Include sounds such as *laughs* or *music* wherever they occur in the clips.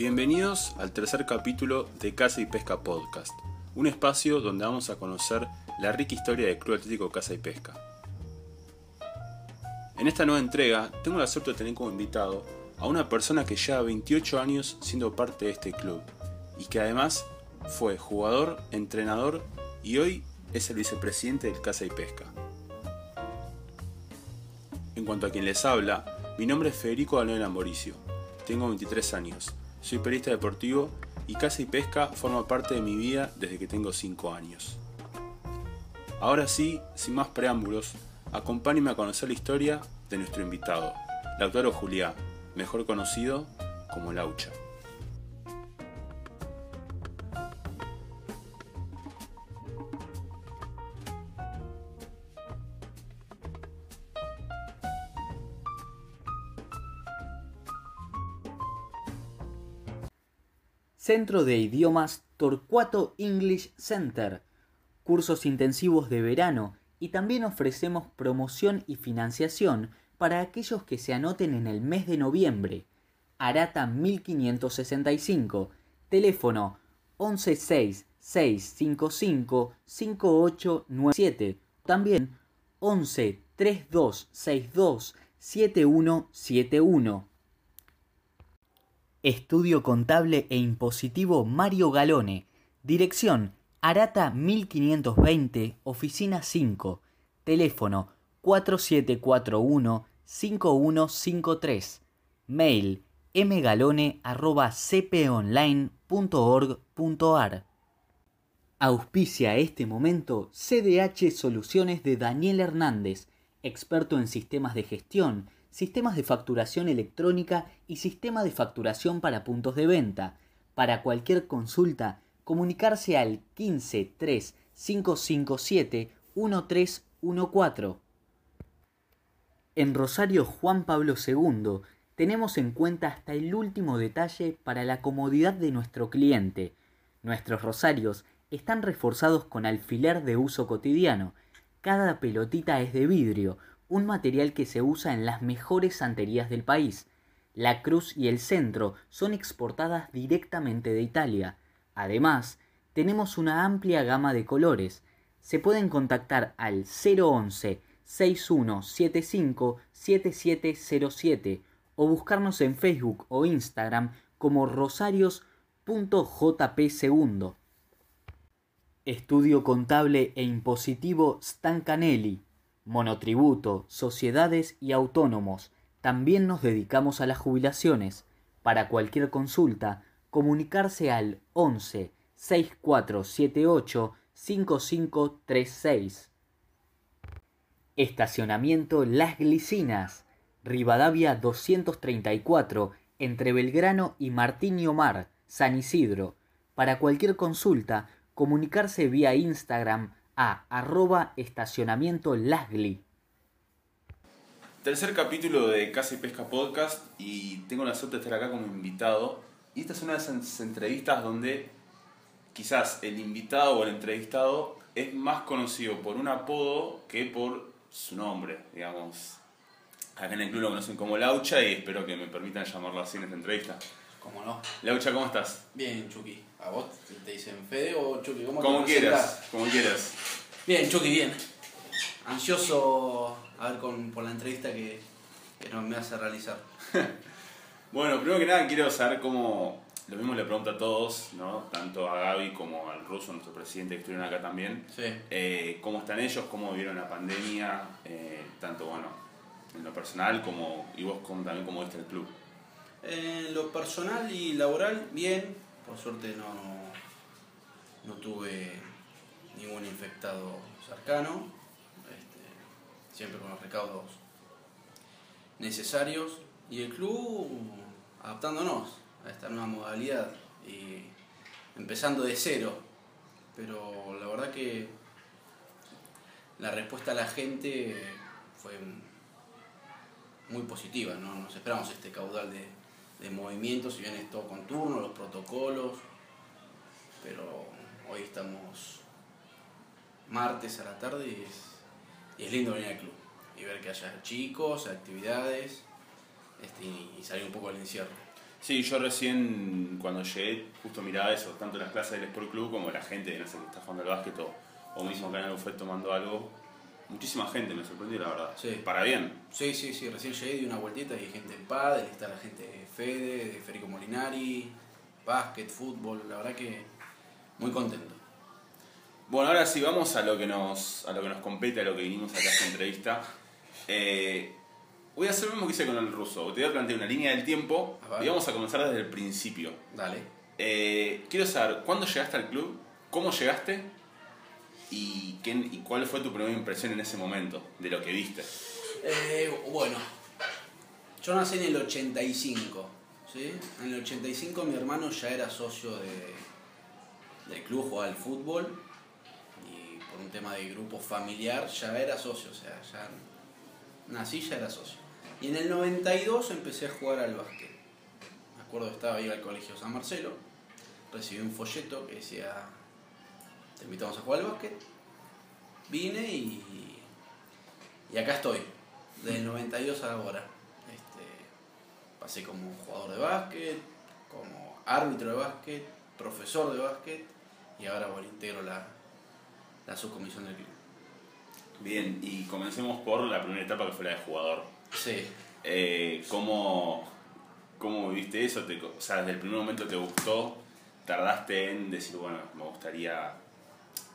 Bienvenidos al tercer capítulo de Casa y Pesca Podcast, un espacio donde vamos a conocer la rica historia del Club Atlético Casa y Pesca. En esta nueva entrega tengo la suerte de tener como invitado a una persona que lleva 28 años siendo parte de este club y que además fue jugador, entrenador y hoy es el vicepresidente del Casa y Pesca. En cuanto a quien les habla, mi nombre es Federico Daniel Amboricio, tengo 23 años, soy periodista deportivo y Casa y Pesca forma parte de mi vida desde que tengo 5 años. Ahora sí, sin más preámbulos, acompáñenme a conocer la historia de nuestro invitado, Lautaro Juliá, mejor conocido como Laucha. Centro de Idiomas Torcuato English Center, cursos intensivos de verano y también ofrecemos promoción y financiación para aquellos que se anoten en el mes de noviembre. Arata 1565, teléfono 1166555897, también 11 3262 7171. Estudio Contable e Impositivo Mario Galone. Dirección Arata 1520, Oficina 5. Teléfono 4741-5153. Mail mgalone.cponline.org.ar. Auspicia este momento CDH Soluciones de Daniel Hernández, experto en sistemas de gestión sistemas de facturación electrónica y sistema de facturación para puntos de venta. Para cualquier consulta, comunicarse al 15 3 557 1314. En Rosario Juan Pablo II tenemos en cuenta hasta el último detalle para la comodidad de nuestro cliente. Nuestros rosarios están reforzados con alfiler de uso cotidiano. Cada pelotita es de vidrio, un material que se usa en las mejores santerías del país. La cruz y el centro son exportadas directamente de Italia. Además, tenemos una amplia gama de colores. Se pueden contactar al 011 6175 7707 o buscarnos en Facebook o Instagram como rosarios.jpsegundo. Estudio contable e impositivo Stancanelli monotributo, sociedades y autónomos. También nos dedicamos a las jubilaciones. Para cualquier consulta, comunicarse al 11 6478 5536. Estacionamiento Las Glicinas, Rivadavia 234, entre Belgrano y Martín y Omar, San Isidro. Para cualquier consulta, comunicarse vía Instagram a arroba estacionamiento Lasgli. Tercer capítulo de Casa y Pesca Podcast y tengo la suerte de estar acá como invitado. Y esta es una de esas entrevistas donde quizás el invitado o el entrevistado es más conocido por un apodo que por su nombre, digamos. Acá en el club lo conocen como Laucha y espero que me permitan llamarlo así en esta entrevista. ¿Cómo no? Laucha, ¿cómo estás? Bien, Chucky. ¿A vos te dicen Fede o Chucky? ¿Cómo como te quieras, como quieras. Bien, Chucky, bien. Ansioso a ver con, por la entrevista que, que nos me hace realizar. *laughs* bueno, primero que nada quiero saber cómo, lo mismo le pregunto a todos, ¿no? tanto a Gaby como al ruso, nuestro presidente que estuvieron acá también, Sí. eh, cómo están ellos, cómo vieron la pandemia, eh, tanto bueno, en lo personal como y vos como, también cómo viste el club. En lo personal y laboral, bien. Por suerte no, no tuve ningún infectado cercano. Este, siempre con los recaudos necesarios. Y el club adaptándonos a esta nueva modalidad y empezando de cero. Pero la verdad que la respuesta a la gente fue muy positiva, no nos esperamos este caudal de, de movimientos, si bien es todo con turno, los protocolos, pero hoy estamos martes a la tarde y es, y es lindo venir al club y ver que haya chicos, actividades este, y, y salir un poco del encierro. Sí, yo recién cuando llegué justo miraba eso, tanto las clases del Sport Club como la gente no sé, que está jugando al básquet o, o mismo acá en fue tomando algo. Muchísima gente, me sorprendió la verdad. Sí. Para bien. Sí, sí, sí, recién llegué, di una vueltita y hay gente en pádel, está la gente de Fede, de Federico Molinari, básquet, fútbol, la verdad que muy contento. Bueno, ahora sí vamos a lo que nos, a lo que nos compete, a lo que vinimos acá a esta entrevista. Eh, voy a hacer lo mismo que hice con el ruso. Te voy a plantear una línea del tiempo y vamos a comenzar desde el principio. Dale. Eh, quiero saber, ¿cuándo llegaste al club? ¿Cómo llegaste? ¿Y, qué, ¿Y cuál fue tu primera impresión en ese momento de lo que viste? Eh, bueno, yo nací en el 85, ¿sí? En el 85 mi hermano ya era socio de, del club, jugaba al fútbol y por un tema de grupo familiar ya era socio, o sea, ya nací ya era socio. Y en el 92 empecé a jugar al básquet. Me acuerdo estaba ahí al colegio San Marcelo, recibí un folleto que decía, te invitamos a jugar al básquet. Vine y, y acá estoy, desde el 92 a ahora. Este, pasé como jugador de básquet, como árbitro de básquet, profesor de básquet y ahora bueno, integro la, la subcomisión del club. Bien, y comencemos por la primera etapa que fue la de jugador. Sí, Eh, ¿cómo, ¿Cómo viviste eso? Te- o sea, desde el primer momento te gustó, tardaste en decir, bueno, me gustaría...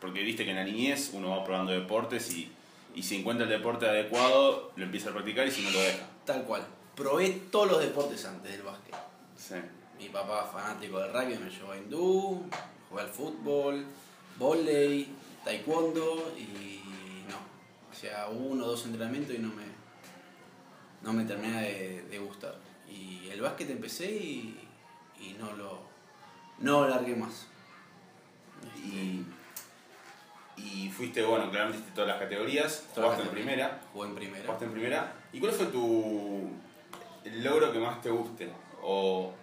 Porque viste que en la niñez uno va probando deportes y, y si encuentra el deporte adecuado, lo empieza a practicar y si no lo deja. tal cual. Probé todos los deportes antes del básquet. Sí. Mi papá fanático del rugby me llevó a hindú, jugué al fútbol, volei, taekwondo y no. Hacía uno o dos entrenamientos y no me, no me terminaba de, de gustar. Y el básquet empecé y, y no lo no largué más. Y, y fuiste, bueno, claramente hiciste todas las categorías, Todas jugaste las en primera, Jugué en primera. jugaste en primera. ¿Y cuál fue tu el logro que más te guste? ¿O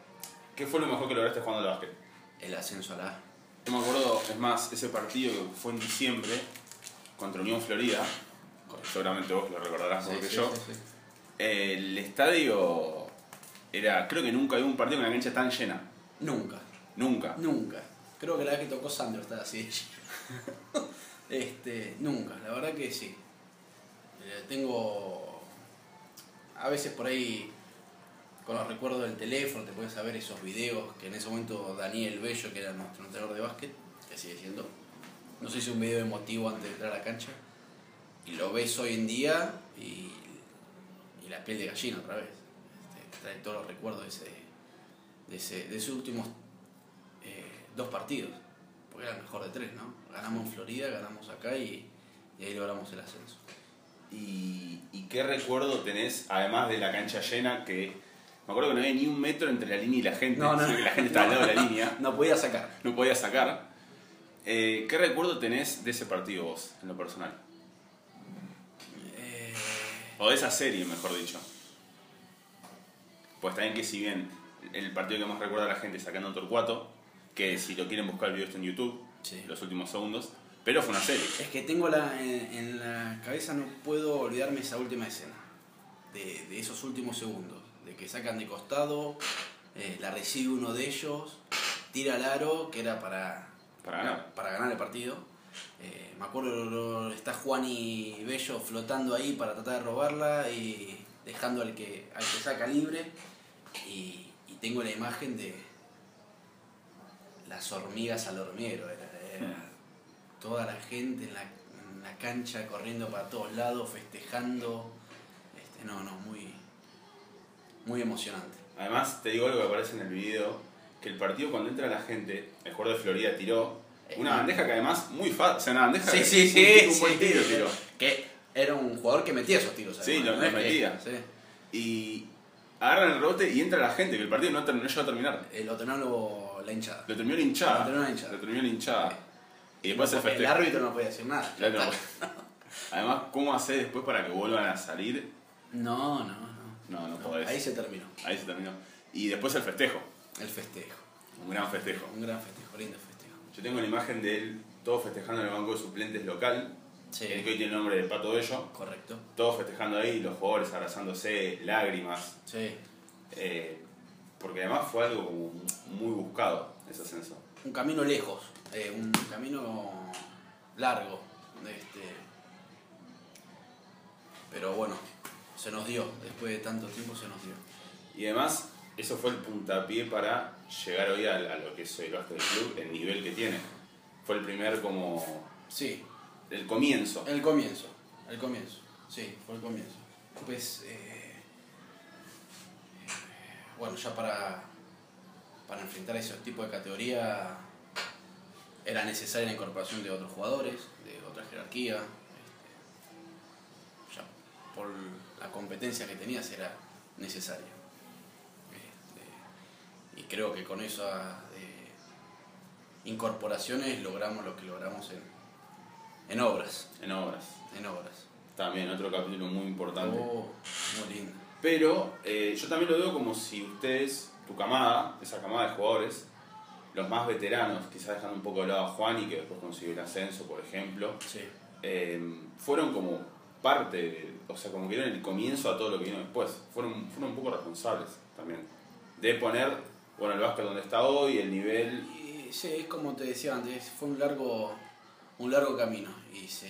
qué fue lo mejor que lograste jugando al básquet? El ascenso a la A. Yo me acuerdo, es más, ese partido que fue en diciembre contra Unión Florida, seguramente vos lo recordarás mejor Sí, que sí, yo, sí, sí. el estadio era, creo que nunca había un partido con la cancha tan llena, Nunca. nunca. Nunca. Creo que la vez que tocó Sandro estaba así. *laughs* este, nunca, la verdad que sí. Eh, tengo. A veces por ahí, con los recuerdos del teléfono, te puedes saber esos videos que en ese momento Daniel Bello, que era nuestro entrenador de básquet, que sigue siendo, nos hizo un video emotivo antes de entrar a la cancha. Y lo ves hoy en día y, y la piel de gallina otra vez. Este, trae todos los recuerdos de ese, de ese, de esos últimos eh, dos partidos, era el mejor de tres, ¿no? Ganamos en Florida, ganamos acá y, y ahí logramos el ascenso. ¿Y, y qué recuerdo tenés, además de la cancha llena, que me acuerdo que no había ni un metro entre la línea y la gente, No, no. sino que la gente estaba al lado de la línea, No podía sacar. no podía sacar. Eh, ¿Qué recuerdo tenés de ese partido vos, en lo personal? Eh, O de esa serie, mejor dicho. Pues también que si bien el partido que más recuerda a la gente es sacando Torcuato, que si lo quieren buscar el video está en YouTube, Sí. los últimos segundos, pero fue una serie. es que tengo la, en, en la cabeza, no puedo olvidarme esa última escena, de, de esos últimos segundos, de que sacan de costado, eh, la recibe uno de ellos, tira al aro, que era para, Para ganar. para ganar el partido. Eh, me acuerdo, está Juan y Bello flotando ahí para tratar de robarla y dejando al que, al que saca libre. Y, y tengo la imagen de las hormigas al hormiguero. Era, era toda la gente en la, en la cancha corriendo para todos lados, festejando. Este, no, no, muy, muy emocionante. Además, te digo algo que aparece en el video, que el partido cuando entra la gente, el jugador de Florida tiró una bandeja que además muy fácil, o sea, una bandeja que Sí, sí, un, sí. un buen sí. tiro tiró. Que era un jugador que metía esos tiros. Sí, además, lo- ¿no lo es que- metía. sí. Y agarran el rebote y entra la gente, que el partido no, no llegó a terminar. El otro no la hinchada. Lo terminó la hinchada. Lo terminó la hinchada. Lo terminó la hinchada. Y después el Porque el árbitro no podía decir nada. Claro. *laughs* Además, ¿cómo hacer después para que vuelvan a salir? No, no, no. No, no podés. Ahí se terminó. Ahí se terminó. Y después el festejo. El festejo. Un gran festejo. Un gran festejo, lindo festejo. Yo tengo la imagen de él, todos festejando en el banco de suplentes local, Sí. que hoy tiene el nombre de Pato Bello. Correcto. Todos festejando ahí, los jugadores abrazándose, lágrimas. Sí. Eh, Porque además fue algo muy buscado ese ascenso. Un camino lejos, eh, un camino largo. Este, pero bueno, se nos dio, después de tanto tiempo se nos dio. Y además, eso fue el puntapié para llegar hoy a, a lo que es el básquet del club, el nivel que tiene. Fue el primer como... Sí, el comienzo. el comienzo, el comienzo, sí, fue el comienzo. Pues, eh, bueno, ya para, para enfrentar ese tipo de categoría era necesaria la incorporación de otros jugadores, de otra jerarquía. este, ya por la competencia que tenías era necesaria. Este, y creo que con esas eh, incorporaciones logramos lo que logramos en, en obras. En obras. En obras. También otro capítulo muy importante. Oh, muy lindo. Pero eh, yo también lo veo como si ustedes, tu camada, esa camada de jugadores, los más veteranos, quizás dejando un poco de lado a Juan y que después consiguió el ascenso, por ejemplo, Sí. eh, fueron como parte, o sea, como que dieron el comienzo a todo lo que vino después. Fueron, fueron un poco responsables también. De poner, bueno, el básquet donde está hoy, el nivel. Y sí, es como te decía antes, fue un largo, un largo camino. Y se,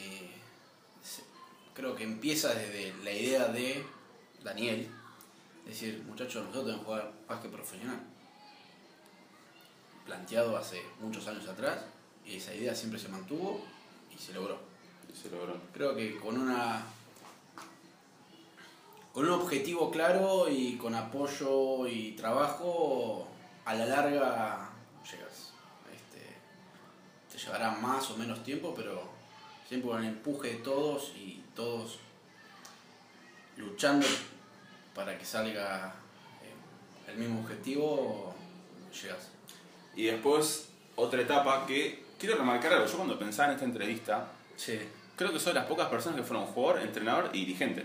se- creo que empieza desde la idea de Daniel. Decir, muchachos, nosotros tenemos que jugar básquet profesional. Planteado hace muchos años atrás. Y esa idea siempre se mantuvo y se logró. y se logró. Creo que con una con un objetivo claro y con apoyo y trabajo, a la larga llegas. Este, te llevará más o menos tiempo, pero siempre con el empuje de todos y todos luchando para que salga eh, el mismo objetivo, llegas. Y después, otra etapa que quiero remarcar algo. Yo cuando pensaba en esta entrevista, Sí. creo que soy de las pocas personas que fueron jugador, entrenador y dirigente.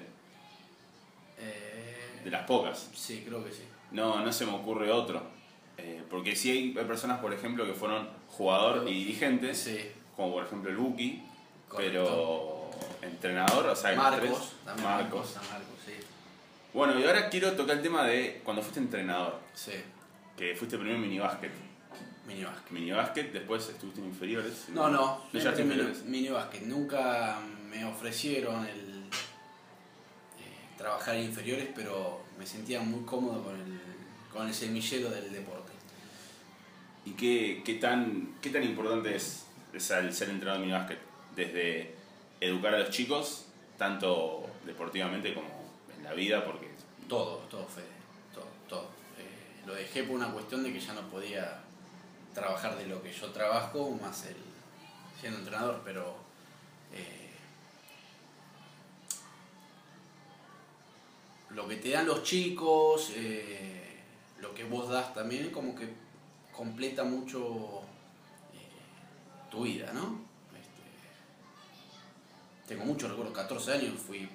Eh, De las pocas. sí, creo que sí. No, no se me ocurre otro. Eh, porque sí hay, personas, por ejemplo, que fueron jugador y dirigente, Sí. como por ejemplo el Buki, pero entrenador, o sea, hay Marcos, tres. Marcos. Marcos. Bueno, y ahora quiero tocar el tema de cuando fuiste entrenador, Sí, que fuiste primero en minibásquet. mini básquet. Minibásquet, después estuviste en inferiores. No, no, no llegaste inferiores. Nunca me ofrecieron el eh, trabajar en inferiores, pero me sentía muy cómodo con el, con el semillero del deporte. ¿Y qué, qué, tan, qué tan importante es, es el ser entrenador de minibásquet? Desde educar a los chicos, tanto deportivamente como en la vida, porque Todo, todo, Fede, todo, todo. Eh, lo dejé por una cuestión de que ya no podía trabajar de lo que yo trabajo, más el siendo entrenador, pero eh, lo que te dan los chicos, eh, lo que vos das también, como que completa mucho tu vida, ¿no? Este, tengo muchos recuerdos, 14 años fui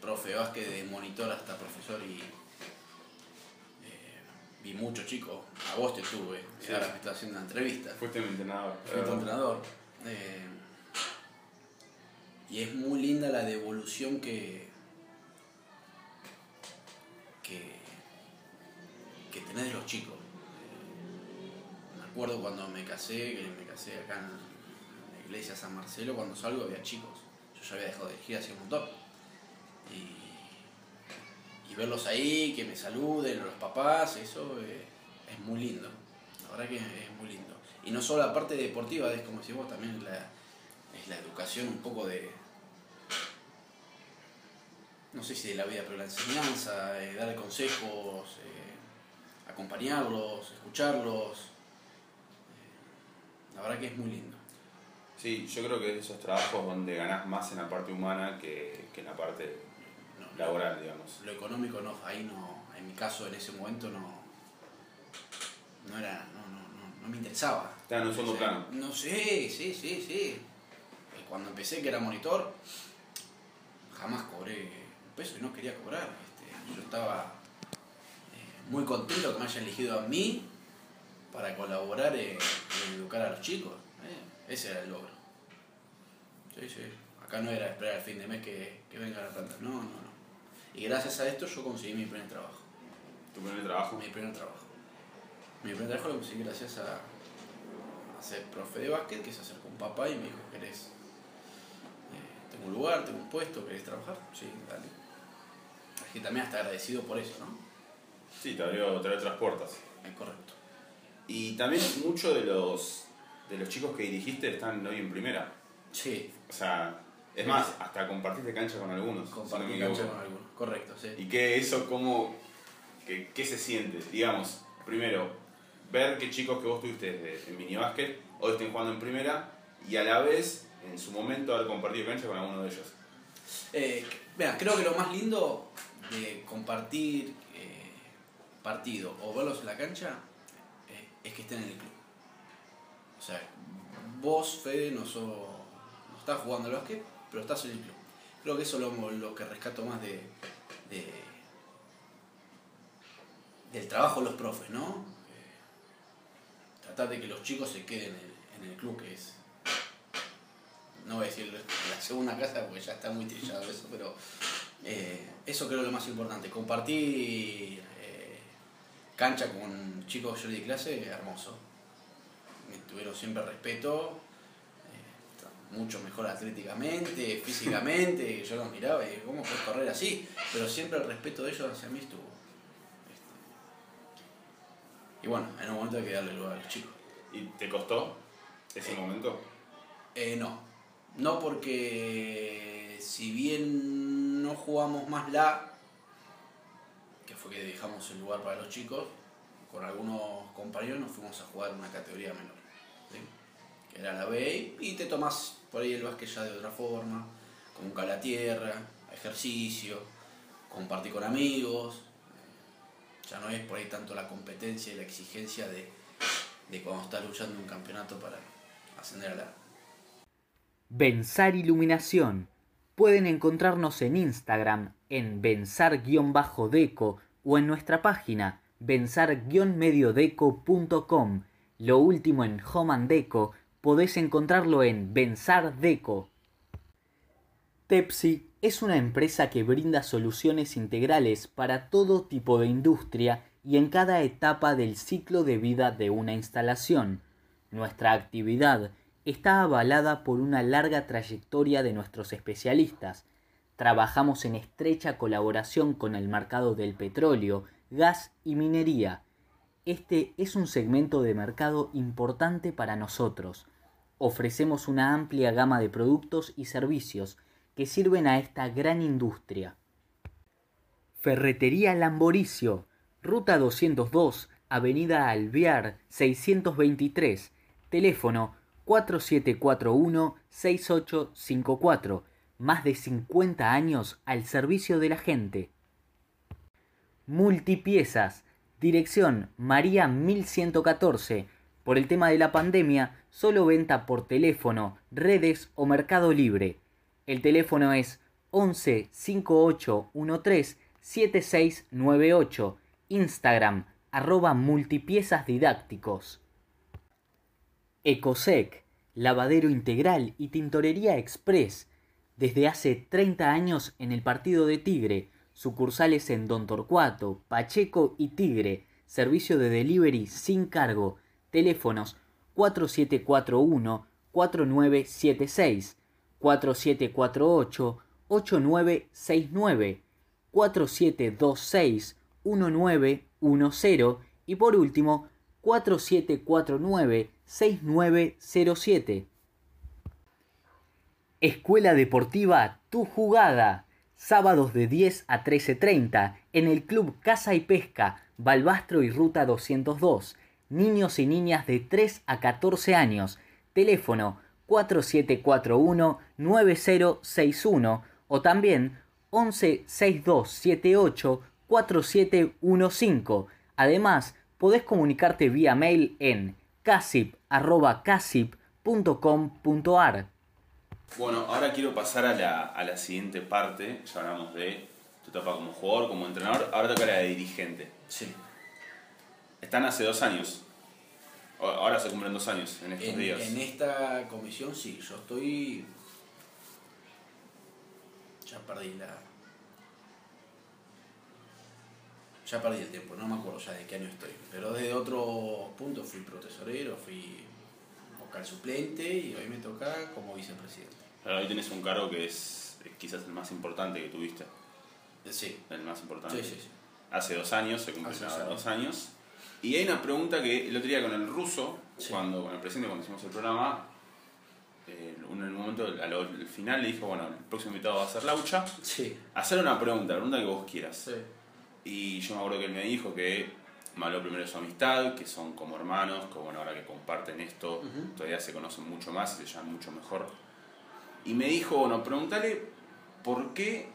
profe básquet, de monitor hasta profesor y eh, vi muchos chicos. A vos te tuve, Sí. ahora me está haciendo una entrevista. fuiste mi entrenador. Fui tu entrenador. Eh, y es muy linda la devolución que, que, que tenés de los chicos. Eh, me acuerdo cuando me casé, que me casé acá en la iglesia San Marcelo, cuando salgo había chicos. Yo ya había dejado de dirigir hace un montón. Y, y verlos ahí, que me saluden, los papás, eso eh, es muy lindo. La verdad que es muy lindo. Y no solo la parte deportiva, es como decís vos, también la, es la educación un poco de, no sé si de la vida, pero la enseñanza, eh, dar consejos, eh, acompañarlos, escucharlos. Eh, la verdad que es muy lindo. Sí, yo creo que es de esos trabajos donde ganás más en la parte humana que, que en la parte laboral, digamos. Lo económico no, ahí no, en mi caso en ese momento no, no era, no, no, no, no me interesaba. Estaba en un segundo plano. No sé, sí, sí, sí. Eh, Cuando empecé que era monitor, jamás cobré un peso y no quería cobrar. este, yo estaba eh, muy contento que me hayan elegido a mí para colaborar en, en educar a los chicos. eh, ese era el logro. Sí, sí. Acá no era esperar al fin de mes que, que venga la planta. No, no, no. Y gracias a esto yo conseguí mi primer trabajo. ¿Tu primer trabajo? Mi primer trabajo. Mi primer trabajo lo conseguí gracias a, a ser profe de básquet que se acercó un papá y me dijo, ¿querés? eh, tengo un lugar, tengo un puesto, ¿querés trabajar? Sí, dale. Así que también hasta agradecido por eso, ¿no? Sí, te abrió, te abrió otras puertas. Es correcto. Y también muchos de los, de los chicos que dirigiste están hoy en primera. Sí, O sea, es más, hasta compartiste cancha con algunos. si no compartí cancha equivoco. con algunos. Correcto, sí. ¿Y qué eso, cómo, qué, qué se siente? Digamos, primero, ver que chicos que vos tuviste en minibásquet hoy estén jugando en primera y a la vez, en su momento, haber compartido cancha con alguno de ellos. Eh, mira, creo que lo más lindo de compartir eh, partido o verlos en la cancha eh, es que estén en el club. O sea, vos, Fede, no, sos, no estás jugando al básquet, pero el club. Creo que eso es lo, que rescato más de, de- del trabajo de los profes, ¿no? Eh, tratar de que los chicos se queden en, el club, que es no voy a decir la segunda casa porque ya está muy trillado eso, pero eh, eso creo que es lo más importante. Compartir eh, cancha con chicos yo di clase, hermoso. Me tuvieron siempre respeto, está mucho mejor atléticamente, físicamente, yo los miraba y ¿cómo puedes correr así? Pero siempre el respeto de ellos hacia mí estuvo. Este, y bueno, en un momento hay que darle lugar a los chicos. ¿Y te costó ese Eh. momento? Eh, no, no porque si bien no jugamos más la, que fue que dejamos el lugar para los chicos, con algunos compañeros nos fuimos a jugar una categoría menor. Que era la B, y te tomás por ahí el básquet ya de otra forma, con un cable a tierra, ejercicio, compartir con amigos, ya no es por ahí tanto la competencia y la exigencia de, de cuando estás luchando un campeonato para ascender a la, Bensar Iluminación. Pueden encontrarnos en Instagram en bensar-deco o en nuestra página bensar-mediodeco.com. Lo último en Home and Deco podés encontrarlo en Bensar Deco. Tepsi es una empresa que brinda soluciones integrales para todo tipo de industria y en cada etapa del ciclo de vida de una instalación. Nuestra actividad está avalada por una larga trayectoria de nuestros especialistas. Trabajamos en estrecha colaboración con el mercado del petróleo, gas y minería. Este es un segmento de mercado importante para nosotros. Ofrecemos una amplia gama de productos y servicios que sirven a esta gran industria. Ferretería Lamboricio, Ruta 202, Avenida Alvear 623, teléfono 4741-6854, más de 50 años al servicio de la gente. Multipiezas, dirección María 1114. Por el tema de la pandemia, solo venta por teléfono, redes o Mercado Libre. El teléfono es 11 5813 7698. Instagram, arroba multipiezas didácticos. Ecosec, lavadero integral y tintorería express. Desde hace 30 años en el partido de Tigre, sucursales en Don Torcuato, Pacheco y Tigre, servicio de delivery sin cargo, teléfonos 4741-4976, 4748-8969, 4726-1910 y por último 4749-6907. Escuela Deportiva Tu Jugada. Sábados de 10 a 13.30 en el Club Casa y Pesca, Balbastro y Ruta 202. Niños y niñas de 3 a 14 años. Teléfono 4741-9061 o también 116278 4715. Además, podés comunicarte vía mail en casip.casip.com.ar. Bueno, ahora quiero pasar a la, a la siguiente parte. Ya hablamos de tu etapa como jugador, como entrenador. Ahora toca la de dirigente. Sí. Están hace dos años. Ahora se cumplen dos años en estos En, días. en esta comisión sí, yo estoy. Ya perdí la. ya perdí el tiempo, no me acuerdo ya de qué año estoy. Pero desde otro punto fui protesorero, fui vocal suplente y hoy me toca como vicepresidente. Ahora hoy tenés un cargo que es eh, quizás el más importante que tuviste. Sí, El más importante. sí, sí. sí. Hace dos años, se Hace dos años. Y hay una pregunta que el otro día con el ruso, Sí. cuando con el presidente, cuando hicimos el programa, eh, uno en un momento, al, al final le dijo, bueno, el próximo invitado va a ser Laucha. Sí, Hacer una pregunta, la pregunta que vos quieras. sí. Y yo me acuerdo que él me dijo que habló primero su amistad, que son como hermanos, que bueno, ahora que comparten esto, todavía se conocen mucho más y se llevan mucho mejor. Y me dijo, bueno, preguntale por qué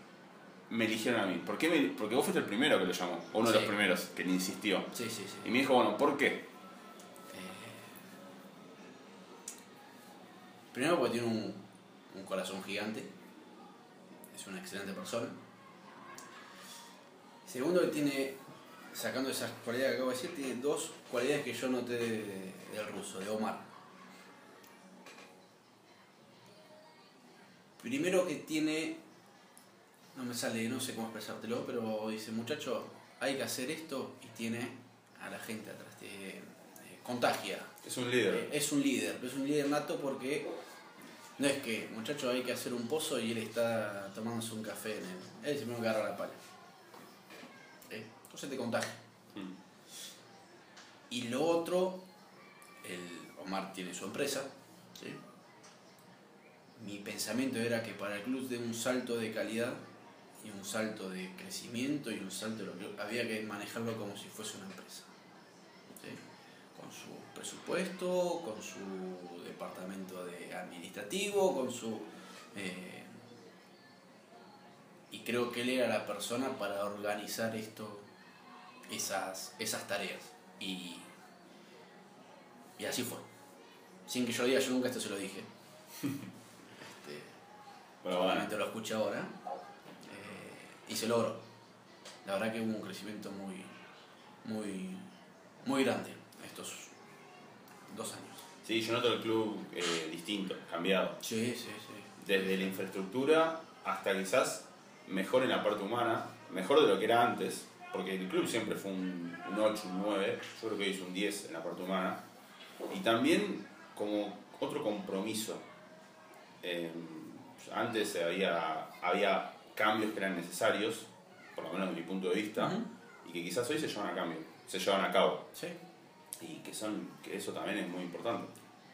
me eligieron a mí. ¿Por qué me- porque vos fuiste el primero que lo llamó, o uno de los primeros que le insistió. Sí, sí, sí. Y me dijo, bueno, ¿por qué? Primero porque tiene un, un corazón gigante. Es una excelente persona. Segundo que tiene, sacando esas cualidades que acabo de decir, tiene dos cualidades que yo noté de- del ruso, de Omar. Primero que tiene, no me sale, no sé cómo expresártelo, pero dice, muchacho, hay que hacer esto y tiene a la gente atrás, te eh, contagia. Es un líder. Eh, es un líder, es un líder nato porque no es que, muchacho, hay que hacer un pozo y él está tomándose un café en él. Él siempre me agarra la pala. Eh, Entonces te contagia. Mm. Y lo otro, el Omar tiene su empresa. ¿sí? Mi pensamiento era que para el club de un salto de calidad y un salto de crecimiento y un salto de lo que había que manejarlo como si fuese una empresa. ¿sí? Con su presupuesto, con su departamento de administrativo, con su... eh, y creo que él era la persona para organizar esto, esas, esas tareas. Y, y así fue. Sin que yo diga, yo nunca esto se lo dije. *laughs* Este, Bueno, solamente bueno. lo escuché ahora. Y se logró. La verdad que hubo un crecimiento muy, muy, muy grande estos dos años. Sí, yo noto el club eh, distinto, cambiado. Sí, sí, sí. Desde la infraestructura hasta quizás mejor en la parte humana, mejor de lo que era antes, porque el club siempre fue un, un 8, un 9, yo creo que hoy es un 10 en la parte humana, y también como otro compromiso. Eh, antes había, había cambios que eran necesarios, por lo menos desde mi punto de vista, y que quizás hoy se llevan a cambio, se llevan a cabo, Sí, y que, son, que eso también es muy importante.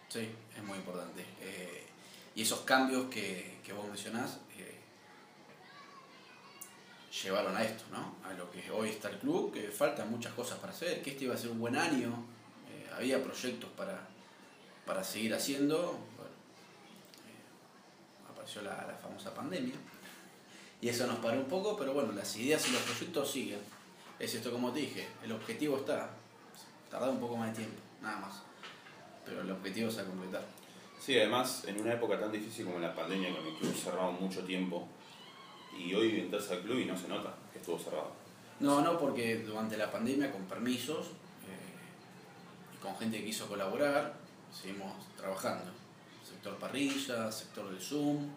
sí, es muy importante. Eh, y esos cambios que, que vos mencionás eh, llevaron a esto, ¿no? A lo que hoy está el club, que faltan muchas cosas para hacer, que este iba a ser un buen año, eh, había proyectos para, para seguir haciendo. Bueno, apareció la, la famosa pandemia y eso nos paró un poco, pero bueno, las ideas y los proyectos siguen. Es esto como te dije, el objetivo está, tardó un poco más de tiempo, nada más, pero el objetivo es a completar. Sí, además, en una época tan difícil como la pandemia, con el club cerrado mucho tiempo, y hoy entras al club y no se nota que estuvo cerrado. No, no, porque durante la pandemia, con permisos eh, y con gente que quiso colaborar, seguimos trabajando. Sector parrilla, sector del Zoom.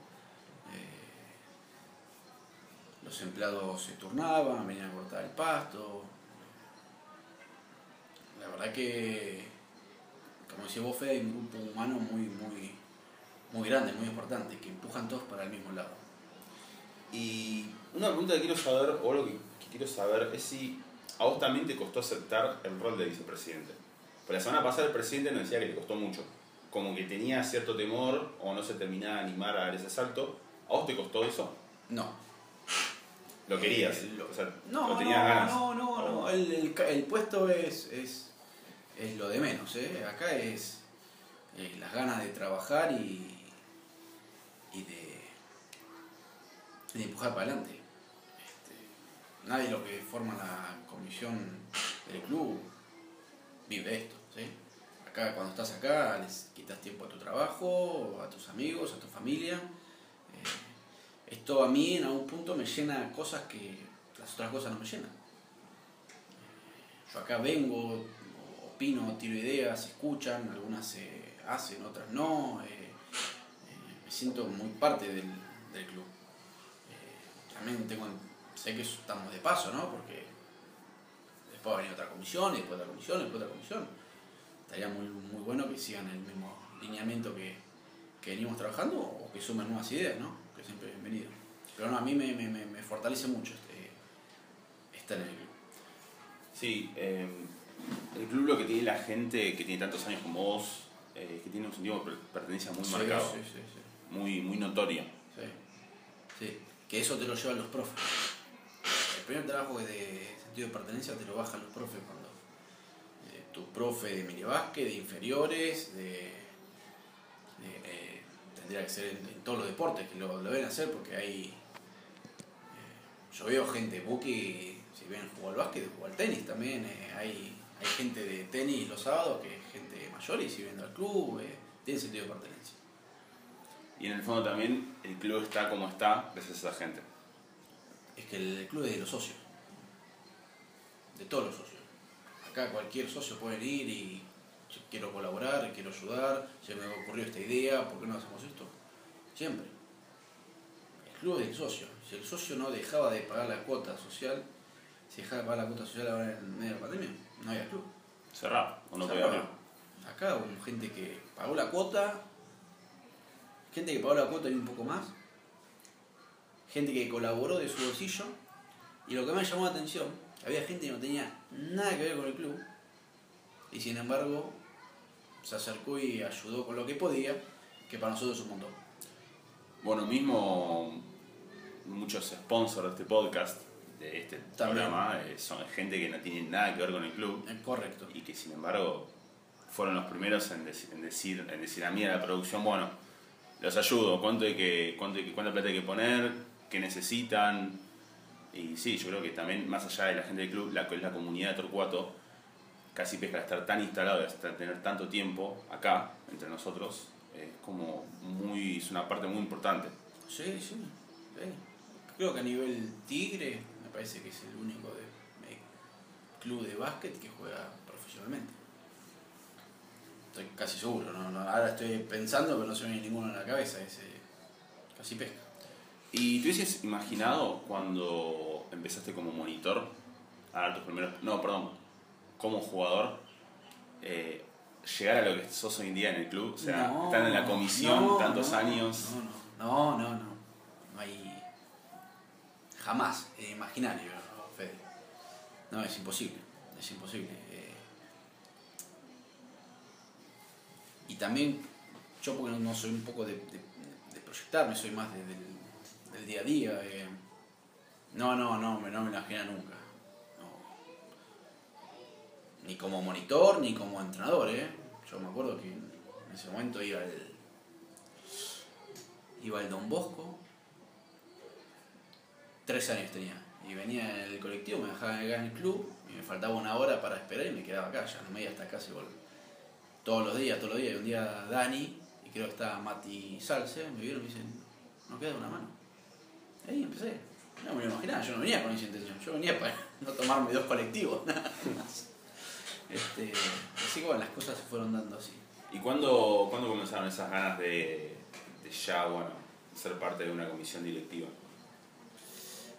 Los empleados se turnaban, venían a cortar el pasto. La verdad que, como decía vos, Fede, hay un grupo humano muy, muy, muy grande, muy importante, que empujan todos para el mismo lado. Y una pregunta que quiero saber, o lo que, que quiero saber, es si a vos también te costó aceptar el rol de vicepresidente. Porque la semana pasada el presidente nos decía que le costó mucho. Como que tenía cierto temor o no se terminaba de animar a dar ese salto. ¿A vos te costó eso? No, ¿Lo querías? Lo- o sea, No, ¿lo tenías no, ganas? no, no, no. O- El, el el puesto es, es, es lo de menos, ¿eh? Acá es las ganas de trabajar y, y de, de empujar para adelante. Este, nadie los que forma la comisión del club vive esto, ¿sí? Acá, cuando estás acá, les quitas tiempo a tu trabajo, a tus amigos, a tu familia. Esto a mí en algún punto me llena cosas que las otras cosas no me llenan. Yo acá vengo, opino, tiro ideas, se escuchan, algunas se hacen, otras no. eh, eh, me siento muy parte del, del club. Eh, también tengo, sé que estamos de paso, ¿no? Porque después va a venir otra comisión, y después otra comisión, y después otra comisión. Estaría muy, muy bueno que sigan el mismo lineamiento que, que venimos trabajando o que sumen nuevas ideas, ¿no? Siempre es bienvenido. Pero no, a mí me, me, me, me fortalece mucho este, estar en el club. Sí, eh, el club lo que tiene la gente que tiene tantos años como vos, eh, que tiene un sentido de per- pertenencia muy Sí, marcado, Sí, sí, sí. muy, muy notorio. Sí, sí, que eso te lo llevan los profes. El primer trabajo que de sentido de pertenencia te lo bajan los profes cuando eh, tu profe de mini básquet, de inferiores, de, de, eh, tendría que ser en, en todos los deportes que lo, lo deben hacer porque hay eh, yo veo gente buque si bien jugó al básquet, jugó al tenis también, eh, hay, hay gente de tenis los sábados que es gente mayor y si viendo al club, eh, tiene sentido de pertenencia. Y en el fondo también el club está como está gracias a esa gente. Es que el club es de los socios. De todos los socios. Acá cualquier socio puede venir y quiero colaborar, quiero ayudar, se me ocurrió esta idea, ¿por qué no hacemos esto? Siempre. El club es del socio. Si el socio no dejaba de pagar la cuota social, si dejaba de pagar la cuota social ahora en medio de la pandemia, no había club. Cerrado, o no puede abrir. Acá hubo gente que pagó la cuota, gente que pagó la cuota y un poco más, gente que colaboró de su bolsillo, y lo que me llamó la atención, había gente que no tenía nada que ver con el club, y sin embargo se acercó y ayudó con lo que podía, que para nosotros es un montón. Bueno, mismo muchos sponsors de este podcast, de este También. programa, eh, son gente que no tiene nada que ver con el club Es correcto. y que sin embargo fueron los primeros en, dec- en decir, en decir a mí a la producción, bueno, los ayudo, cuánto hay que, cuánto hay que, cuánta plata hay que poner, qué necesitan. Y sí, yo creo que también, más allá de la gente del club, la, la comunidad de Torcuato, casi pesca estar tan instalado, estar, tener tanto tiempo acá, entre nosotros, es como muy, es una parte muy importante. Sí, sí, sí. Creo que a nivel Tigre me parece que es el único de, club de básquet que juega profesionalmente. Estoy casi seguro, ¿no? No, ahora estoy pensando, pero no se me viene ninguno en la cabeza, ese casi pesca. ¿Y te hubieses imaginado cuando empezaste como monitor a dar tus primeros. No, perdón, como jugador, eh, llegar a lo que sos hoy en día en el club? O sea, No, estar en la comisión no, tantos no, años. No, no, no, no, no. Hay. Jamás es imaginario, Fede. No, es imposible. Es imposible. Eh, Y también, yo porque no, soy un poco de, de- de proyectarme, soy más de- del, del día a día. eh, No, no, no, me- no me lo imagino nunca. Ni como monitor, ni como entrenador, ¿eh? Yo me acuerdo que en ese momento iba al, iba al Don Bosco, tres años tenía, y venía en el colectivo, me dejaban acá en el club, y me faltaba una hora para esperar y me quedaba acá, ya no me iba hasta casa igual. Todos los días, todos los días, y un día Dani, y creo que estaba Mati Salce, me vieron y me dicen, no queda una mano. Ahí empecé. No me lo imaginaba, yo no venía con esa intención, yo venía para *laughs* no tomarme dos colectivos, nada más. Este, así que bueno, las cosas se fueron dando así. ¿Y cuándo, cuándo comenzaron esas ganas de, de ya, bueno, ser parte de una comisión directiva?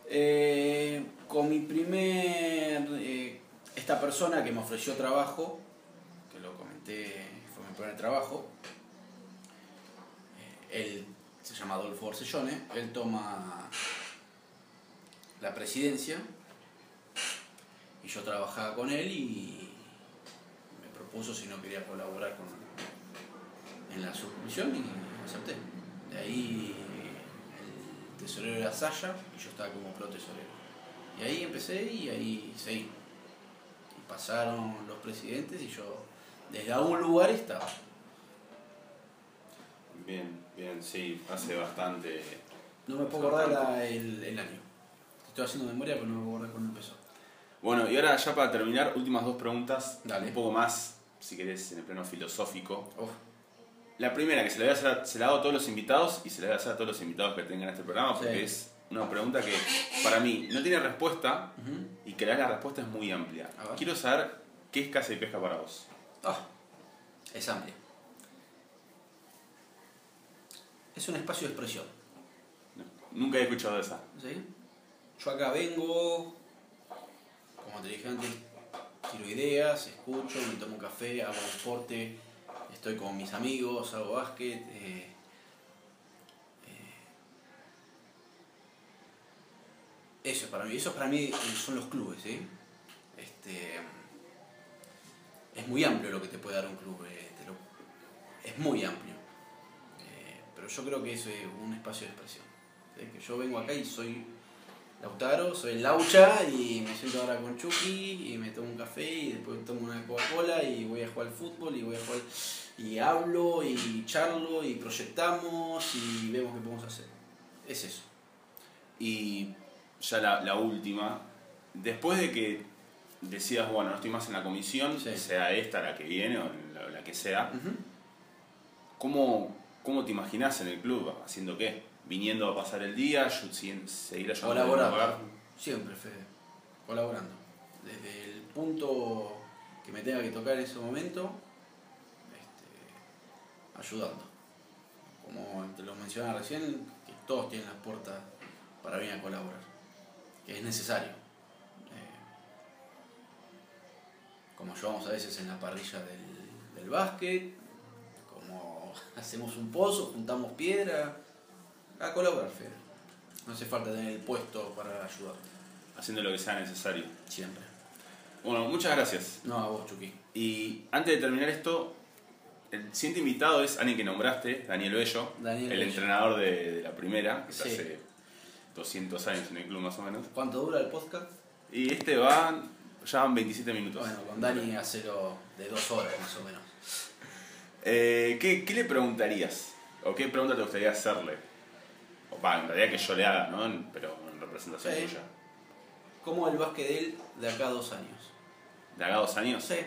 Eh, con mi primer. eh, esta persona que me ofreció trabajo, que lo comenté, fue mi primer trabajo, eh, él se llama Adolfo Orsellone, él toma la presidencia y yo trabajaba con él y propuso si no quería colaborar con, en la subcomisión y acepté. De ahí el tesorero era Saya y yo estaba como pro tesorero. Y ahí empecé y ahí seguí. Y pasaron los presidentes y yo desde algún lugar estaba. Bien, bien, sí, hace bastante. No me puedo acordar la- el, el año. Estoy haciendo memoria pero no me puedo acordar cuándo empezó. Bueno, y ahora ya para terminar, últimas dos preguntas, Dale. un poco más, si querés, en el plano filosófico. La primera, que se la, voy a hacer, se la hago a todos los invitados y se la voy a hacer a todos los invitados que tengan este programa, porque Sí. es una pregunta que para mí no tiene respuesta y que la respuesta es muy amplia. Quiero saber qué es casa y pesca para vos. Ah, es amplia. Es un espacio de expresión. No, nunca he escuchado esa. ¿sí? Yo acá vengo, como te dije antes, tiro ideas, escucho, me tomo un café, hago deporte, estoy con mis amigos, hago básquet. eh, eh, eso para mí, eso para mí son los clubes, ¿sí? Este, es muy amplio lo que te puede dar un club, eh, es muy amplio. Eh, pero yo creo que eso es un espacio de expresión. ¿sí? Que yo vengo acá y soy Lautaro, soy el Laucha y me siento ahora con Chucky y me tomo un café y después tomo una Coca-Cola y voy a jugar al fútbol y voy a jugar y hablo y charlo y proyectamos y vemos qué podemos hacer. Es eso. Y ya la, la última, después de que decías, bueno, no estoy más en la comisión, Sí. sea esta la que viene o la, la que sea. ¿cómo, ¿cómo te imaginas en el club? ¿Haciendo qué? ¿Viniendo a pasar el día? ¿Seguir ayudando? Colaborando. Siempre, Fede. Colaborando. Desde el punto que me tenga que tocar en ese momento, este, ayudando. Como te lo mencionaba recién, que todos tienen las puertas para venir a colaborar. Que es necesario. Eh, como ayudamos a veces en la parrilla del, del básquet, como *laughs* hacemos un pozo, juntamos piedra, a colaborar, Fede. No hace falta tener el puesto para ayudar. Haciendo lo que sea necesario. Siempre. Bueno, muchas gracias. No a vos, Chucky. Y antes de terminar esto, el siguiente invitado es alguien que nombraste, Daniel Bello, Daniel el Bello. entrenador de, de la primera, que Sí. hace 200 años en el club más o menos. ¿Cuánto dura el podcast? Y este va, ya van 27 minutos. Bueno, con Dani hacerlo de dos horas más o menos. Eh, ¿qué, qué le preguntarías? ¿O qué pregunta te gustaría hacerle? O va, en realidad que yo le haga, ¿no? Pero en representación Sí. tuya. ¿Cómo el básquet de él de acá a dos años? ¿De acá a dos años? Sí,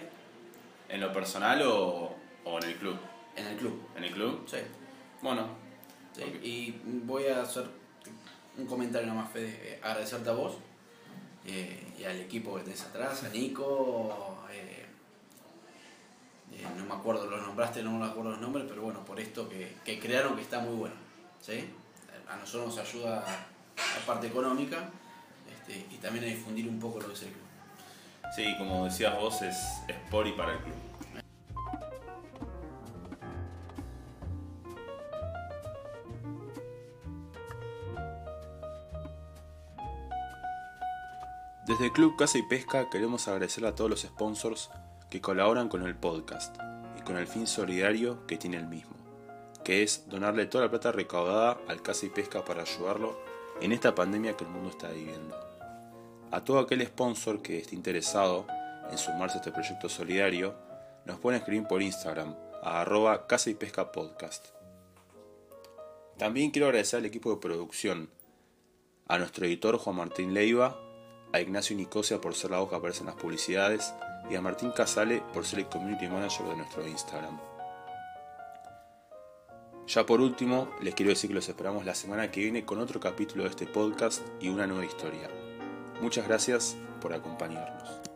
¿En lo personal o, o en el club? en el club. ¿En el club? Sí. Bueno, sí. Ok. Y voy a hacer un comentario nomás, Fede. Eh, agradecerte a vos eh, y al equipo que tenés atrás, a Nico. eh, eh, no me acuerdo, los nombraste, no me acuerdo los nombres, pero bueno, por esto que, que crearon que está muy bueno. ¿sí? A nosotros nos ayuda la parte económica este, y también a difundir un poco lo que es el club. sí, como decías vos, es, es por y para el club. Desde el Club Casa y Pesca queremos agradecer a todos los sponsors que colaboran con el podcast y con el fin solidario que tiene el mismo, que es donarle toda la plata recaudada al Casa y Pesca para ayudarlo en esta pandemia que el mundo está viviendo. A todo aquel sponsor que esté interesado en sumarse a este proyecto solidario, nos pueden escribir por Instagram a arroba casa y pesca podcast. También quiero agradecer al equipo de producción, a nuestro editor Juan Martín Leiva, a Ignacio Nicosia por ser la voz que aparece en las publicidades y a Martín Casale por ser el community manager de nuestro Instagram. Ya por último, les quiero decir que los esperamos la semana que viene con otro capítulo de este podcast y una nueva historia. Muchas gracias por acompañarnos.